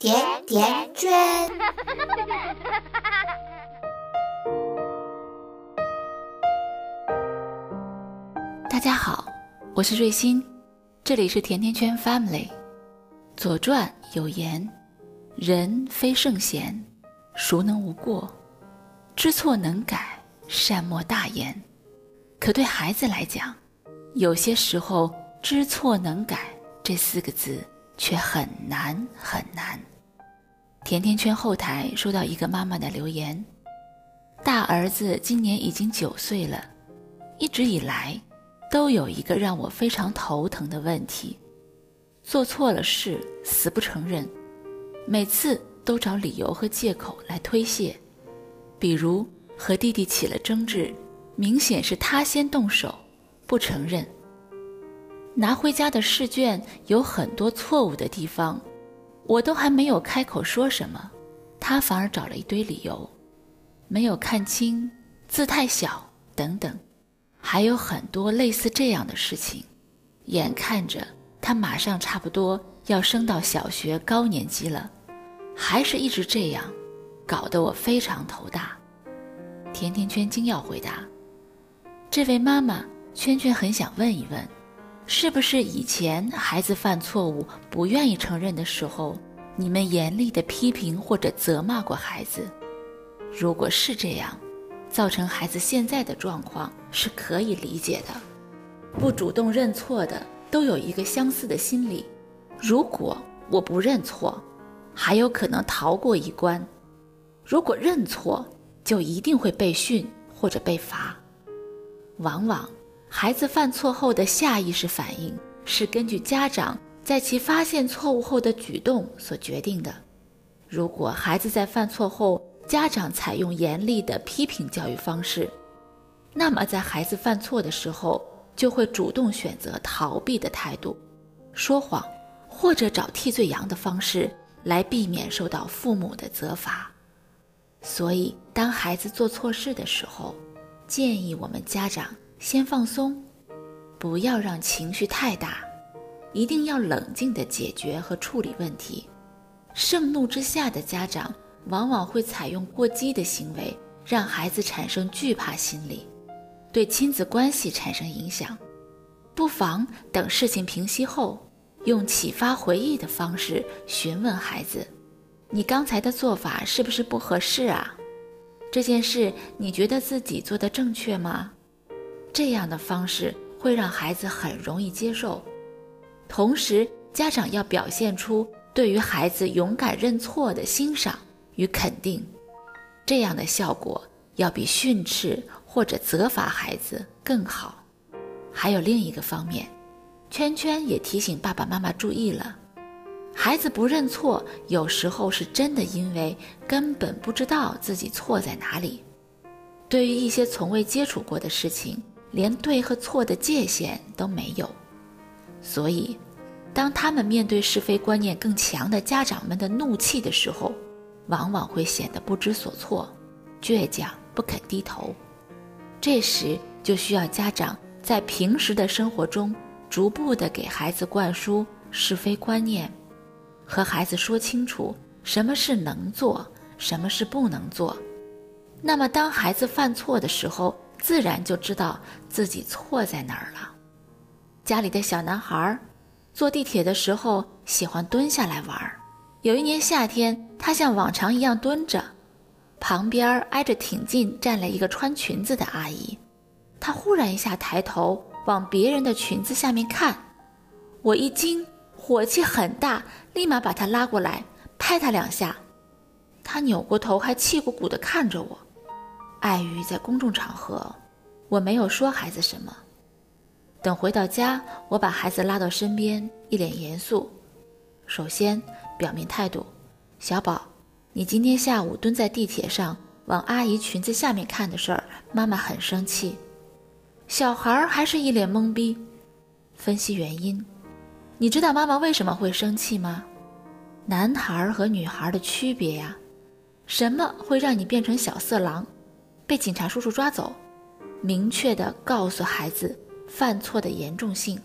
甜甜圈。大家好，我是瑞欣，这里是甜甜圈 Family。《左传》有言：“人非圣贤，孰能无过？知错能改，善莫大焉。”可对孩子来讲，有些时候“知错能改”这四个字却很难很难。甜甜圈后台收到一个妈妈的留言：“大儿子今年已经九岁了，一直以来都有一个让我非常头疼的问题：做错了事死不承认，每次都找理由和借口来推卸，比如和弟弟起了争执。”明显是他先动手，不承认。拿回家的试卷有很多错误的地方，我都还没有开口说什么，他反而找了一堆理由，没有看清，字太小等等，还有很多类似这样的事情。眼看着他马上差不多要升到小学高年级了，还是一直这样，搞得我非常头大。甜甜圈惊要回答。这位妈妈，圈圈很想问一问，是不是以前孩子犯错误不愿意承认的时候，你们严厉的批评或者责骂过孩子？如果是这样，造成孩子现在的状况是可以理解的。不主动认错的都有一个相似的心理：如果我不认错，还有可能逃过一关；如果认错，就一定会被训或者被罚。往往，孩子犯错后的下意识反应是根据家长在其发现错误后的举动所决定的。如果孩子在犯错后，家长采用严厉的批评教育方式，那么在孩子犯错的时候，就会主动选择逃避的态度，说谎或者找替罪羊的方式来避免受到父母的责罚。所以，当孩子做错事的时候，建议我们家长先放松，不要让情绪太大，一定要冷静地解决和处理问题。盛怒之下的家长往往会采用过激的行为，让孩子产生惧怕心理，对亲子关系产生影响。不妨等事情平息后，用启发回忆的方式询问孩子：“你刚才的做法是不是不合适啊？”这件事你觉得自己做的正确吗？这样的方式会让孩子很容易接受。同时，家长要表现出对于孩子勇敢认错的欣赏与肯定，这样的效果要比训斥或者责罚孩子更好。还有另一个方面，圈圈也提醒爸爸妈妈注意了。孩子不认错，有时候是真的，因为根本不知道自己错在哪里。对于一些从未接触过的事情，连对和错的界限都没有。所以，当他们面对是非观念更强的家长们的怒气的时候，往往会显得不知所措、倔强、不肯低头。这时就需要家长在平时的生活中，逐步的给孩子灌输是非观念。和孩子说清楚什么是能做，什么是不能做。那么，当孩子犯错的时候，自然就知道自己错在哪儿了。家里的小男孩坐地铁的时候喜欢蹲下来玩。有一年夏天，他像往常一样蹲着，旁边挨着挺近站了一个穿裙子的阿姨。他忽然一下抬头往别人的裙子下面看，我一惊。火气很大，立马把他拉过来，拍他两下。他扭过头，还气鼓鼓地看着我。碍于在公众场合，我没有说孩子什么。等回到家，我把孩子拉到身边，一脸严肃。首先表明态度：“小宝，你今天下午蹲在地铁上往阿姨裙子下面看的事儿，妈妈很生气。”小孩儿还是一脸懵逼。分析原因。你知道妈妈为什么会生气吗？男孩和女孩的区别呀？什么会让你变成小色狼，被警察叔叔抓走？明确的告诉孩子犯错的严重性，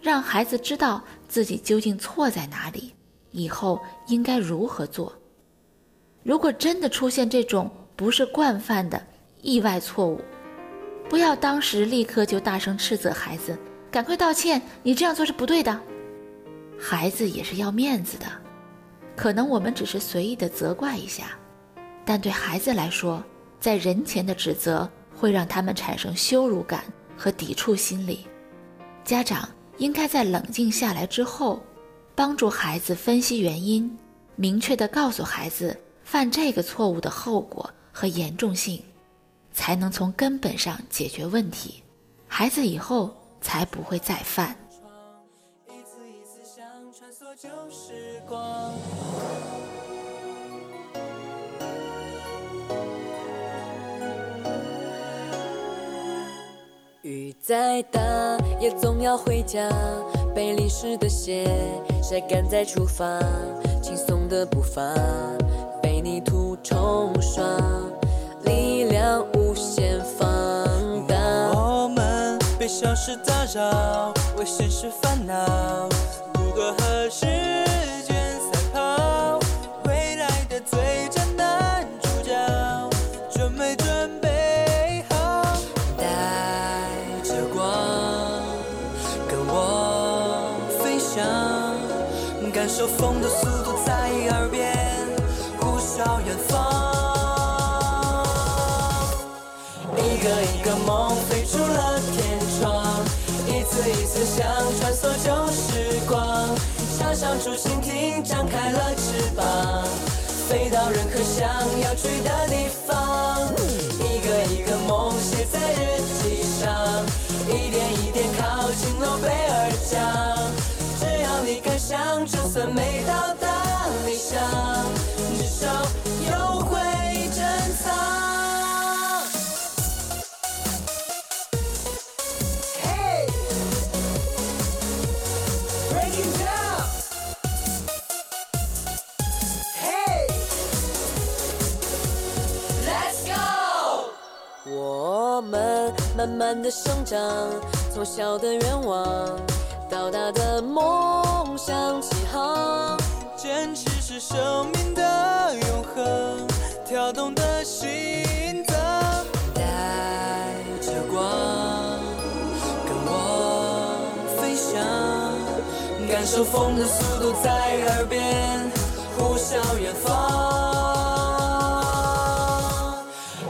让孩子知道自己究竟错在哪里，以后应该如何做。如果真的出现这种不是惯犯的意外错误，不要当时立刻就大声斥责孩子，赶快道歉，你这样做是不对的。孩子也是要面子的，可能我们只是随意的责怪一下，但对孩子来说，在人前的指责会让他们产生羞辱感和抵触心理。家长应该在冷静下来之后，帮助孩子分析原因，明确的告诉孩子犯这个错误的后果和严重性，才能从根本上解决问题，孩子以后才不会再犯。旧时光。雨再大也总要回家，被淋湿的鞋晒干再出发，轻松的步伐被泥土冲刷，力量无限放大。我们被小事打扰，为现实烦恼。如何时感受风的速度在耳边呼啸远方。一个一个梦飞出了天窗，一次一次想穿梭旧时光。插上竹蜻蜓，张开了翅膀，飞到任何想要去的地方。我们慢慢的生长，从小的愿望到大的梦想起航，坚持是生命感受风的速度在耳边呼啸远方。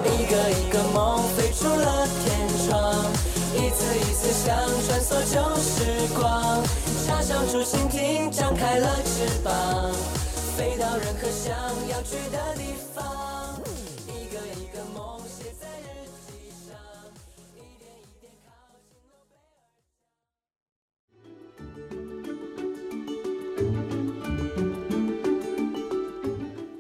一个一个梦飞出了天窗。一次一次想穿梭旧时光，插上竹蜻蜓，张开了翅膀，飞到任何想要去的地方。